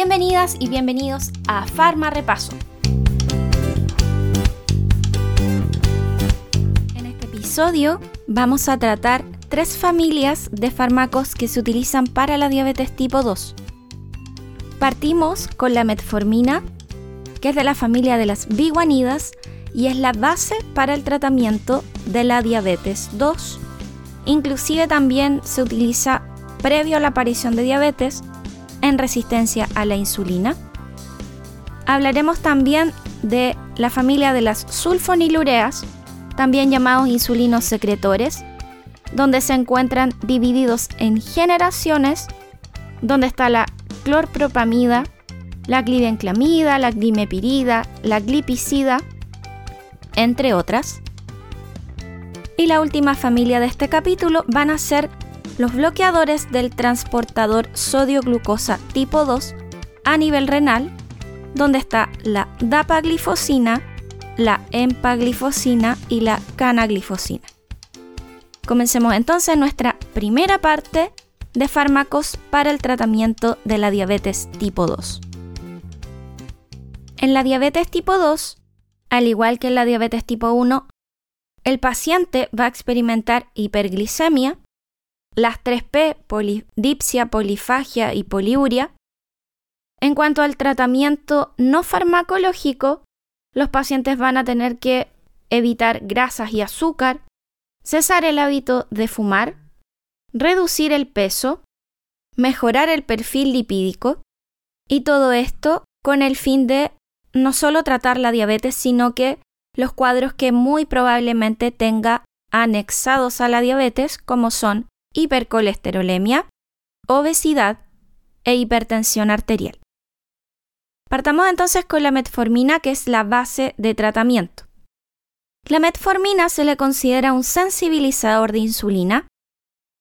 Bienvenidas y bienvenidos a Farma Repaso. En este episodio vamos a tratar tres familias de fármacos que se utilizan para la diabetes tipo 2. Partimos con la metformina, que es de la familia de las biguanidas y es la base para el tratamiento de la diabetes 2. Inclusive también se utiliza previo a la aparición de diabetes en resistencia a la insulina. Hablaremos también de la familia de las sulfonilureas, también llamados insulinos secretores, donde se encuentran divididos en generaciones, donde está la clorpropamida, la glibenclamida, la glimepirida, la glipicida, entre otras. Y la última familia de este capítulo van a ser los bloqueadores del transportador sodio-glucosa tipo 2 a nivel renal, donde está la dapaglifosina, la empaglifosina y la canaglifosina. Comencemos entonces nuestra primera parte de fármacos para el tratamiento de la diabetes tipo 2. En la diabetes tipo 2, al igual que en la diabetes tipo 1, el paciente va a experimentar hiperglicemia, las 3P, polidipsia, polifagia y poliuria. En cuanto al tratamiento no farmacológico, los pacientes van a tener que evitar grasas y azúcar, cesar el hábito de fumar, reducir el peso, mejorar el perfil lipídico y todo esto con el fin de no solo tratar la diabetes, sino que los cuadros que muy probablemente tenga anexados a la diabetes, como son hipercolesterolemia, obesidad e hipertensión arterial. Partamos entonces con la metformina, que es la base de tratamiento. La metformina se le considera un sensibilizador de insulina.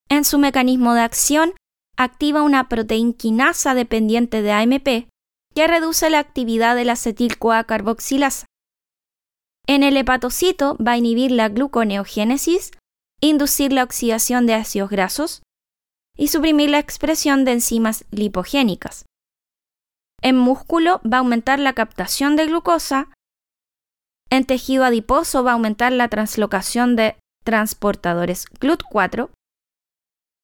En su mecanismo de acción activa una proteinquinasa dependiente de AMP que reduce la actividad de la acetil-CoA carboxilasa. En el hepatocito va a inhibir la gluconeogénesis inducir la oxidación de ácidos grasos y suprimir la expresión de enzimas lipogénicas. En músculo va a aumentar la captación de glucosa. En tejido adiposo va a aumentar la translocación de transportadores GLUT4.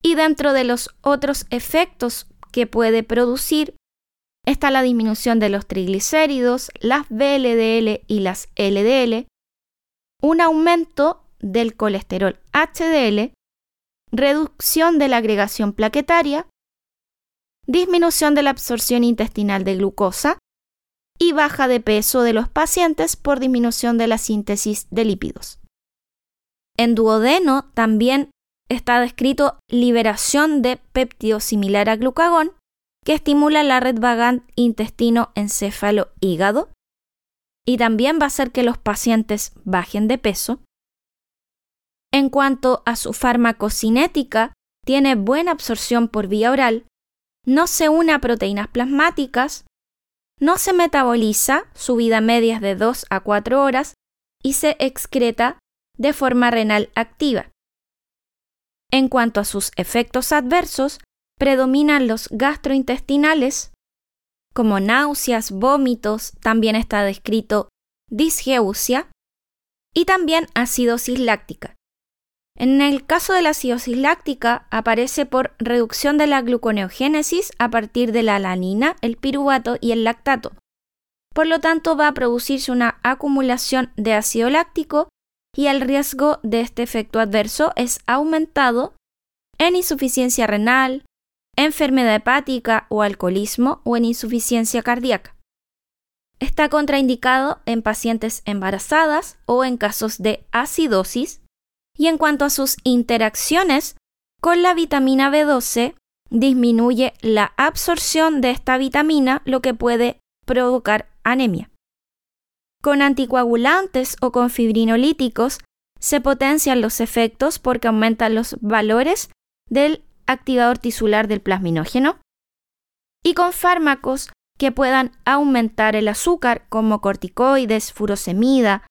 Y dentro de los otros efectos que puede producir está la disminución de los triglicéridos, las VLDL y las LDL, un aumento del colesterol HDL, reducción de la agregación plaquetaria, disminución de la absorción intestinal de glucosa y baja de peso de los pacientes por disminución de la síntesis de lípidos. En duodeno también está descrito liberación de péptido similar a glucagón que estimula la red vagante intestino-encéfalo-hígado y también va a hacer que los pacientes bajen de peso en cuanto a su farmacocinética, tiene buena absorción por vía oral, no se une a proteínas plasmáticas, no se metaboliza, su vida media es de 2 a 4 horas, y se excreta de forma renal activa. En cuanto a sus efectos adversos, predominan los gastrointestinales, como náuseas, vómitos, también está descrito disgeusia, y también acidosis láctica. En el caso de la acidosis láctica, aparece por reducción de la gluconeogénesis a partir de la alanina, el piruvato y el lactato. Por lo tanto, va a producirse una acumulación de ácido láctico y el riesgo de este efecto adverso es aumentado en insuficiencia renal, enfermedad hepática o alcoholismo o en insuficiencia cardíaca. Está contraindicado en pacientes embarazadas o en casos de acidosis y en cuanto a sus interacciones con la vitamina B12, disminuye la absorción de esta vitamina, lo que puede provocar anemia. Con anticoagulantes o con fibrinolíticos se potencian los efectos porque aumentan los valores del activador tisular del plasminógeno. Y con fármacos que puedan aumentar el azúcar como corticoides, furosemida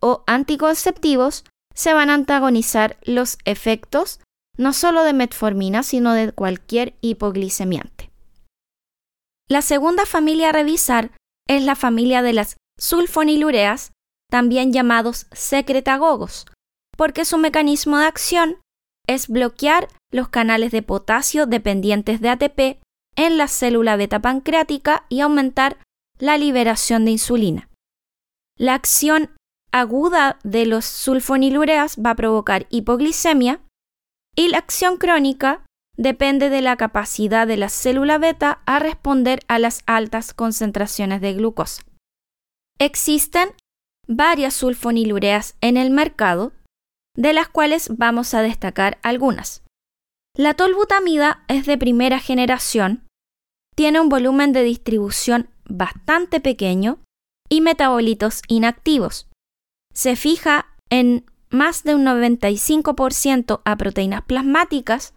o anticonceptivos se van a antagonizar los efectos no solo de metformina, sino de cualquier hipoglicemiante. La segunda familia a revisar es la familia de las sulfonilureas, también llamados secretagogos, porque su mecanismo de acción es bloquear los canales de potasio dependientes de ATP en la célula beta pancreática y aumentar la liberación de insulina. La acción aguda de los sulfonilureas va a provocar hipoglicemia y la acción crónica depende de la capacidad de la célula beta a responder a las altas concentraciones de glucosa. Existen varias sulfonilureas en el mercado, de las cuales vamos a destacar algunas. La tolbutamida es de primera generación, tiene un volumen de distribución bastante pequeño y metabolitos inactivos. Se fija en más de un 95% a proteínas plasmáticas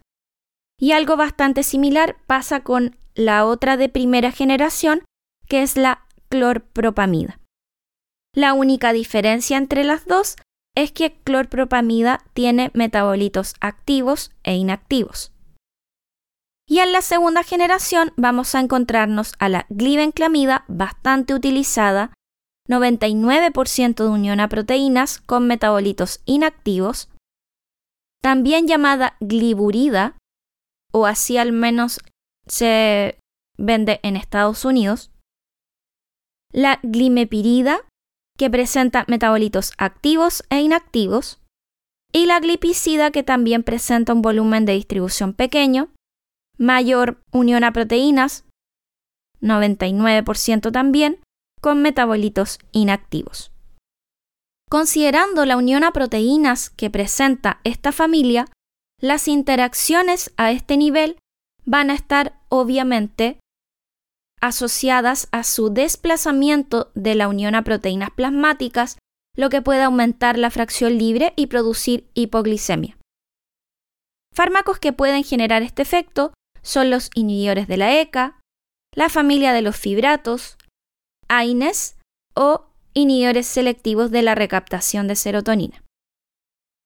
y algo bastante similar pasa con la otra de primera generación, que es la clorpropamida. La única diferencia entre las dos es que clorpropamida tiene metabolitos activos e inactivos. Y en la segunda generación vamos a encontrarnos a la glibenclamida bastante utilizada, 99% de unión a proteínas con metabolitos inactivos, también llamada gliburida, o así al menos se vende en Estados Unidos, la glimepirida, que presenta metabolitos activos e inactivos, y la glipicida, que también presenta un volumen de distribución pequeño, mayor unión a proteínas, 99% también, con metabolitos inactivos. Considerando la unión a proteínas que presenta esta familia, las interacciones a este nivel van a estar obviamente asociadas a su desplazamiento de la unión a proteínas plasmáticas, lo que puede aumentar la fracción libre y producir hipoglicemia. Fármacos que pueden generar este efecto son los inhibidores de la ECA, la familia de los fibratos, AINES o inhibidores selectivos de la recaptación de serotonina.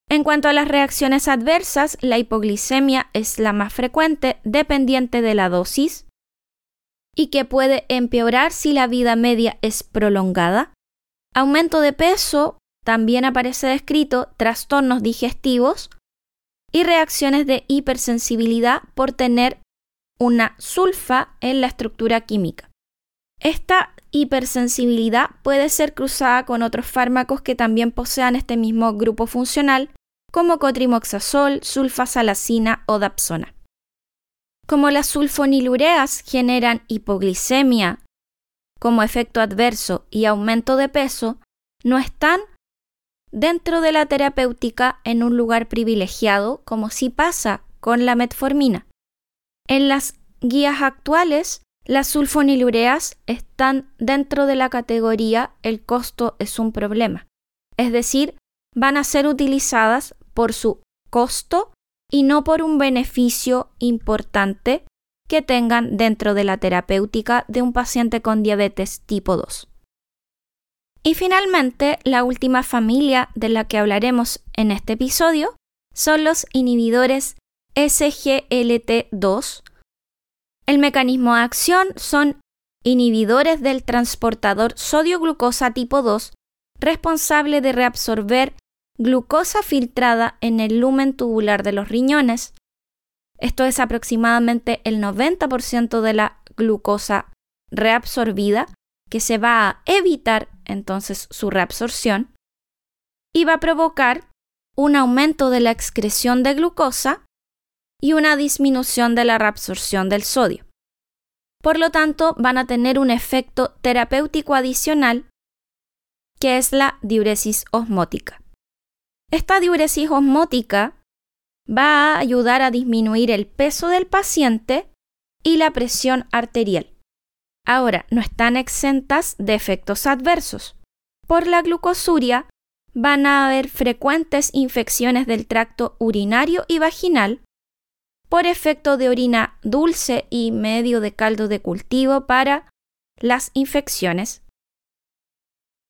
En cuanto a las reacciones adversas, la hipoglicemia es la más frecuente dependiente de la dosis y que puede empeorar si la vida media es prolongada. Aumento de peso, también aparece descrito trastornos digestivos y reacciones de hipersensibilidad por tener una sulfa en la estructura química. Esta hipersensibilidad puede ser cruzada con otros fármacos que también posean este mismo grupo funcional, como cotrimoxazol, sulfasalacina o dapsona. Como las sulfonilureas generan hipoglicemia como efecto adverso y aumento de peso, no están dentro de la terapéutica en un lugar privilegiado como sí pasa con la metformina. En las guías actuales, las sulfonilureas están dentro de la categoría el costo es un problema, es decir, van a ser utilizadas por su costo y no por un beneficio importante que tengan dentro de la terapéutica de un paciente con diabetes tipo 2. Y finalmente, la última familia de la que hablaremos en este episodio son los inhibidores SGLT2. El mecanismo de acción son inhibidores del transportador sodio-glucosa tipo 2 responsable de reabsorber glucosa filtrada en el lumen tubular de los riñones. Esto es aproximadamente el 90% de la glucosa reabsorbida, que se va a evitar entonces su reabsorción y va a provocar un aumento de la excreción de glucosa y una disminución de la reabsorción del sodio. Por lo tanto, van a tener un efecto terapéutico adicional que es la diuresis osmótica. Esta diuresis osmótica va a ayudar a disminuir el peso del paciente y la presión arterial. Ahora, no están exentas de efectos adversos. Por la glucosuria van a haber frecuentes infecciones del tracto urinario y vaginal por efecto de orina dulce y medio de caldo de cultivo para las infecciones.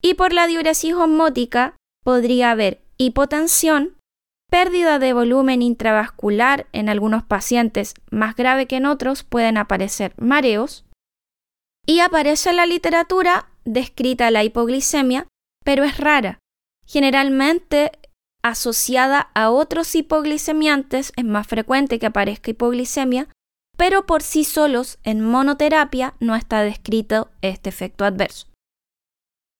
Y por la diuresis osmótica podría haber hipotensión, pérdida de volumen intravascular en algunos pacientes más grave que en otros pueden aparecer mareos, Y aparece en la literatura descrita la hipoglicemia, pero es rara. Generalmente asociada a otros hipoglicemiantes es más frecuente que aparezca hipoglicemia, pero por sí solos en monoterapia no está descrito este efecto adverso.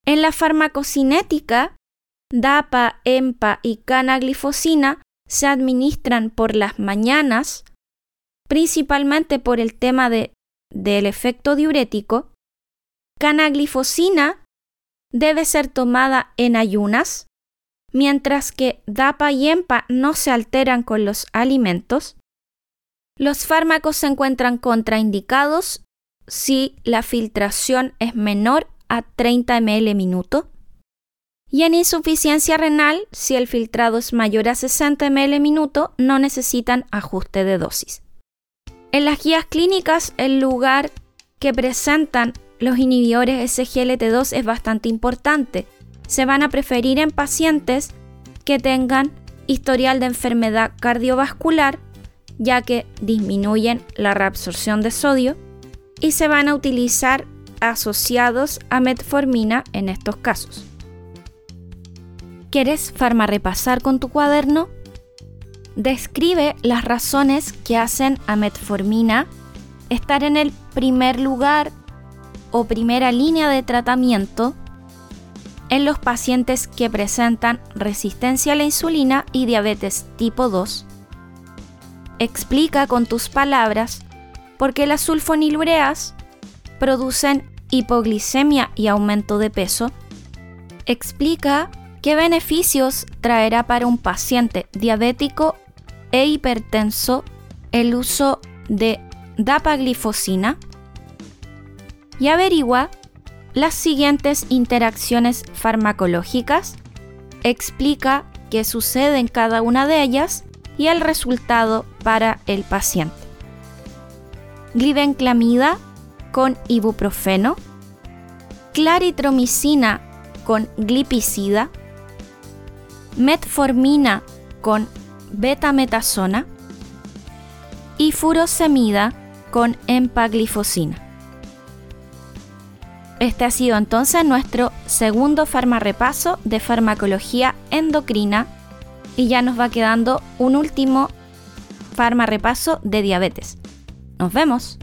En la farmacocinética, DAPA, EMPA y canaglifosina se administran por las mañanas, principalmente por el tema de, del efecto diurético. Canaglifosina debe ser tomada en ayunas, mientras que DAPA y EMPA no se alteran con los alimentos. Los fármacos se encuentran contraindicados si la filtración es menor a 30 ml minuto. Y en insuficiencia renal, si el filtrado es mayor a 60 ml minuto, no necesitan ajuste de dosis. En las guías clínicas, el lugar que presentan los inhibidores SGLT2 es bastante importante. Se van a preferir en pacientes que tengan historial de enfermedad cardiovascular, ya que disminuyen la reabsorción de sodio, y se van a utilizar asociados a metformina en estos casos. ¿Quieres repasar con tu cuaderno? Describe las razones que hacen a metformina estar en el primer lugar o primera línea de tratamiento en los pacientes que presentan resistencia a la insulina y diabetes tipo 2. Explica con tus palabras por qué las sulfonilureas producen hipoglicemia y aumento de peso. Explica qué beneficios traerá para un paciente diabético e hipertenso el uso de dapaglifosina y averigua las siguientes interacciones farmacológicas, explica qué sucede en cada una de ellas y el resultado para el paciente. Glibenclamida con ibuprofeno, claritromicina con glipicida, metformina con betametasona y furosemida con empaglifosina. Este ha sido entonces nuestro segundo farmarepaso de farmacología endocrina y ya nos va quedando un último farmarepaso de diabetes. Nos vemos.